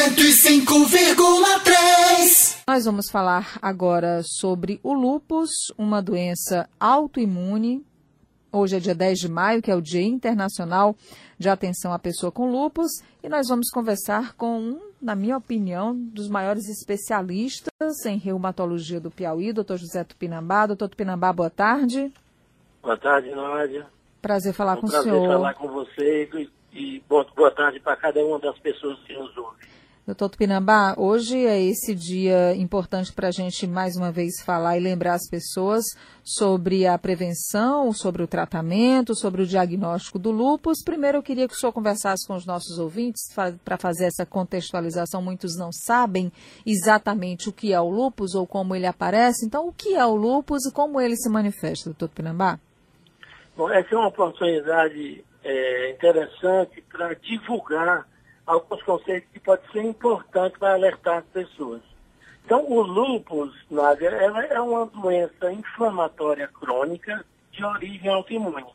105,3. Nós vamos falar agora sobre o lupus, uma doença autoimune. Hoje é dia 10 de maio, que é o Dia Internacional de Atenção à Pessoa com Lupus, e nós vamos conversar com um, na minha opinião, dos maiores especialistas em reumatologia do Piauí, doutor José Tupinambá. Doutor Tupinambá, boa tarde. Boa tarde, Nádia. Prazer falar é com o senhor. Prazer falar com você e boa tarde para cada uma das pessoas que nos ouvem. Doutor Tupinambá, hoje é esse dia importante para a gente mais uma vez falar e lembrar as pessoas sobre a prevenção, sobre o tratamento, sobre o diagnóstico do lúpus. Primeiro eu queria que o senhor conversasse com os nossos ouvintes para fazer essa contextualização. Muitos não sabem exatamente o que é o lúpus ou como ele aparece. Então, o que é o lúpus e como ele se manifesta, doutor Tupinambá? Bom, essa é uma oportunidade é, interessante para divulgar alguns conceitos que podem ser importantes para alertar as pessoas. Então, o lúpus, Nádia, ela é uma doença inflamatória crônica de origem autoimune.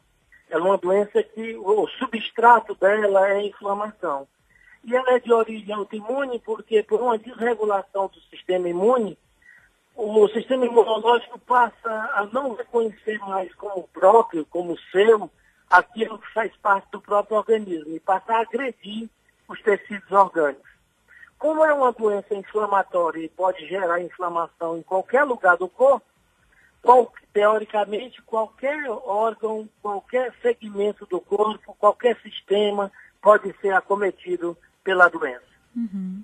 É uma doença que o substrato dela é a inflamação. E ela é de origem autoimune porque, por uma desregulação do sistema imune, o sistema imunológico passa a não reconhecer mais como próprio, como seu, aquilo que faz parte do próprio organismo e passa a agredir os tecidos orgânicos. Como é uma doença inflamatória e pode gerar inflamação em qualquer lugar do corpo, qual, teoricamente, qualquer órgão, qualquer segmento do corpo, qualquer sistema pode ser acometido pela doença. Uhum.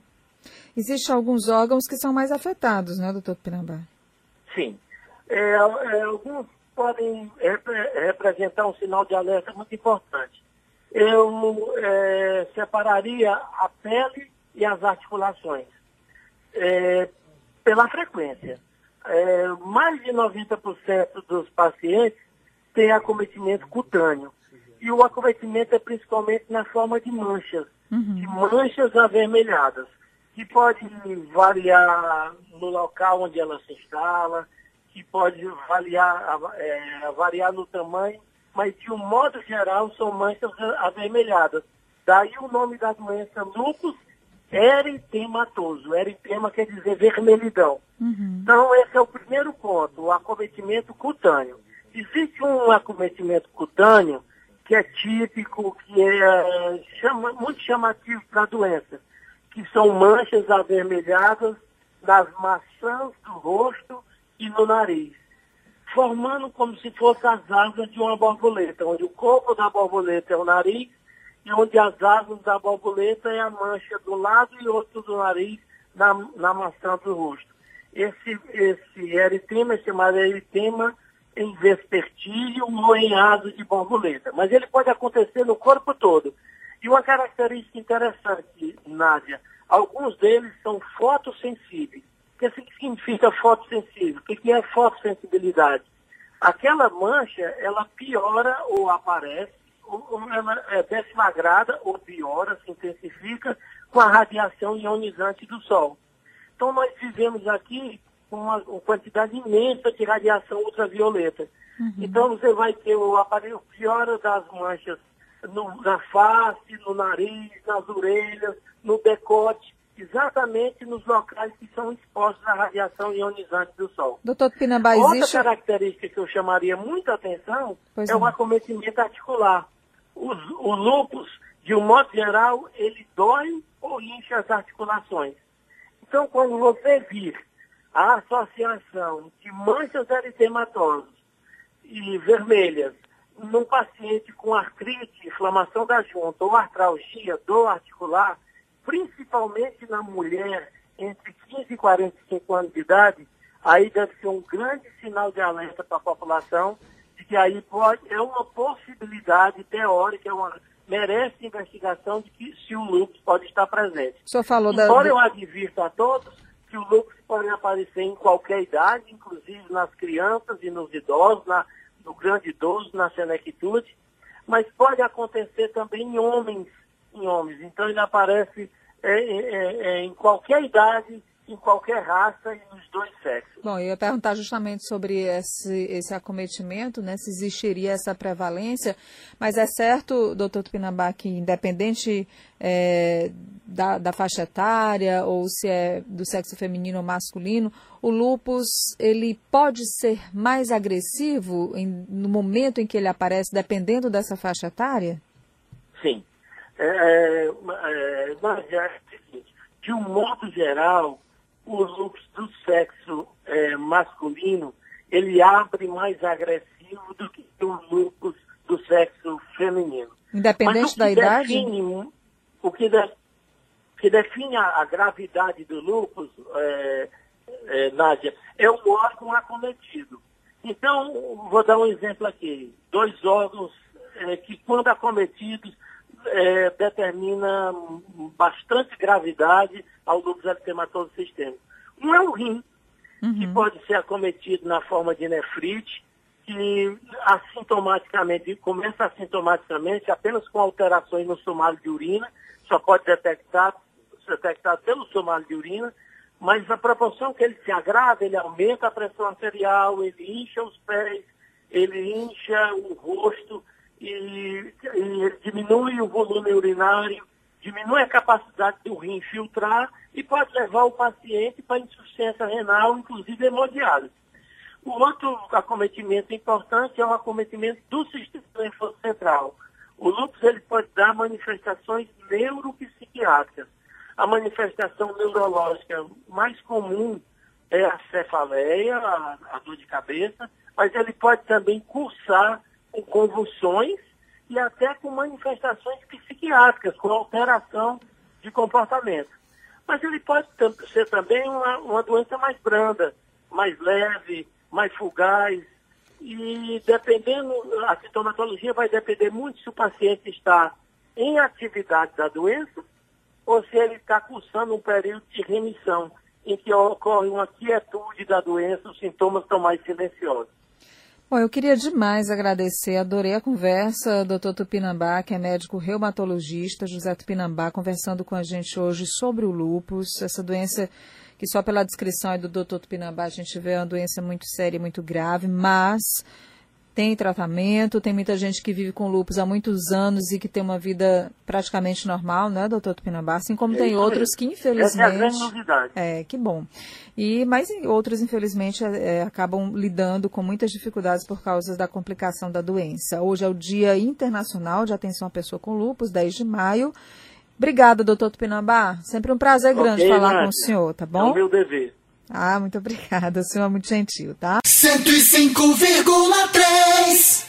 Existem alguns órgãos que são mais afetados, né, doutor Pirambá? Sim. É, é, alguns podem representar um sinal de alerta muito importante eu é, separaria a pele e as articulações é, pela frequência. É, mais de 90% dos pacientes têm acometimento cutâneo. E o acometimento é principalmente na forma de manchas, uhum. de manchas avermelhadas, que pode variar no local onde ela se instala, que pode variar, é, variar no tamanho mas de um modo geral são manchas avermelhadas. Daí o nome da doença lupus eritematoso. Eritema quer dizer vermelhidão. Uhum. Então esse é o primeiro ponto, o acometimento cutâneo. Existe um acometimento cutâneo que é típico, que é chama, muito chamativo para a doença, que são manchas avermelhadas nas maçãs do rosto e no nariz formando como se fossem as asas de uma borboleta, onde o corpo da borboleta é o nariz e onde as asas da borboleta é a mancha do lado e outro do nariz na, na maçã do rosto. Esse, esse eritema é chamado eritema em vespertílio ou em asa de borboleta, mas ele pode acontecer no corpo todo. E uma característica interessante, Nádia, alguns deles são fotossensíveis. O que significa fotossensível? O que é fotossensibilidade? Aquela mancha, ela piora ou aparece, ou ela é desmagrada ou piora, se intensifica com a radiação ionizante do Sol. Então nós vivemos aqui com uma, uma quantidade imensa de radiação ultravioleta. Uhum. Então você vai ter o aparelho piora das manchas no, na face, no nariz, nas orelhas, no decote exatamente nos locais que são expostos à radiação ionizante do Sol. Doutor Pinambá, Outra existe... característica que eu chamaria muita atenção pois é não. o acometimento articular. Os, o lúpus, de um modo geral, ele dói ou incha as articulações. Então, quando você vir a associação de manchas eritematosas e vermelhas num paciente com artrite, inflamação da junta ou artralgia, dor articular, principalmente na mulher entre 15 e 45 anos de idade, aí deve ser um grande sinal de alerta para a população de que aí pode, é uma possibilidade teórica, é uma, merece investigação de que se o lúpus pode estar presente. O senhor falou Embora da... eu advirta a todos que o lúpus pode aparecer em qualquer idade, inclusive nas crianças e nos idosos, na, no grande idoso, na senectude, mas pode acontecer também em homens em homens. Então ele aparece é, é, é, em qualquer idade, em qualquer raça e nos dois sexos. Bom, eu ia perguntar justamente sobre esse, esse acometimento, né, se existiria essa prevalência, mas é certo, doutor Tupinambá, que independente é, da, da, faixa etária ou se é do sexo feminino ou masculino, o lupus ele pode ser mais agressivo em, no momento em que ele aparece, dependendo dessa faixa etária? Sim. É, é, é, mas é o seguinte, de um modo geral, o lupus do sexo é, masculino, ele abre mais agressivo do que o lupus do sexo feminino. Independente da define, idade? O que, de, que define a, a, gravidade do lupus, é, é, Nádia, é o órgão acometido. Então, vou dar um exemplo aqui. Dois órgãos é, que, quando acometidos, é, determina bastante gravidade ao lúpus eritematoso sistêmico. Um é o rim, uhum. que pode ser acometido na forma de nefrite, que assintomaticamente, começa assintomaticamente apenas com alterações no somário de urina, só pode detectar, detectar pelo somário de urina, mas a proporção que ele se agrava, ele aumenta a pressão arterial, ele incha os pés, ele incha o rosto, e, e diminui o volume urinário, diminui a capacidade do rim filtrar e pode levar o paciente para insuficiência renal, inclusive hemodiálise. O outro acometimento importante é o acometimento do sistema nervoso central. O lúpus ele pode dar manifestações neuropsiquiátricas. A manifestação neurológica mais comum é a cefaleia, a, a dor de cabeça, mas ele pode também cursar com convulsões e até com manifestações psiquiátricas, com alteração de comportamento. Mas ele pode ser também uma, uma doença mais branda, mais leve, mais fugaz, e dependendo, a sintomatologia vai depender muito se o paciente está em atividade da doença ou se ele está cursando um período de remissão, em que ocorre uma quietude da doença, os sintomas estão mais silenciosos. Bom, eu queria demais agradecer, adorei a conversa, doutor Tupinambá, que é médico reumatologista, José Tupinambá, conversando com a gente hoje sobre o lúpus, essa doença que só pela descrição do doutor Tupinambá a gente vê uma doença muito séria, muito grave, mas tem tratamento, tem muita gente que vive com lupus há muitos anos e que tem uma vida praticamente normal, né, doutor Tupinambá? Assim como é tem outros que, infelizmente. Essa é a novidade. É, que bom. E, mas outros, infelizmente, é, é, acabam lidando com muitas dificuldades por causa da complicação da doença. Hoje é o Dia Internacional de Atenção à Pessoa com Lupus, 10 de maio. Obrigada, doutor Tupinambá. Sempre um prazer okay, grande falar com o senhor, tá bom? É o meu dever. Ah, muito obrigada. O senhor é muito gentil, tá? 105,3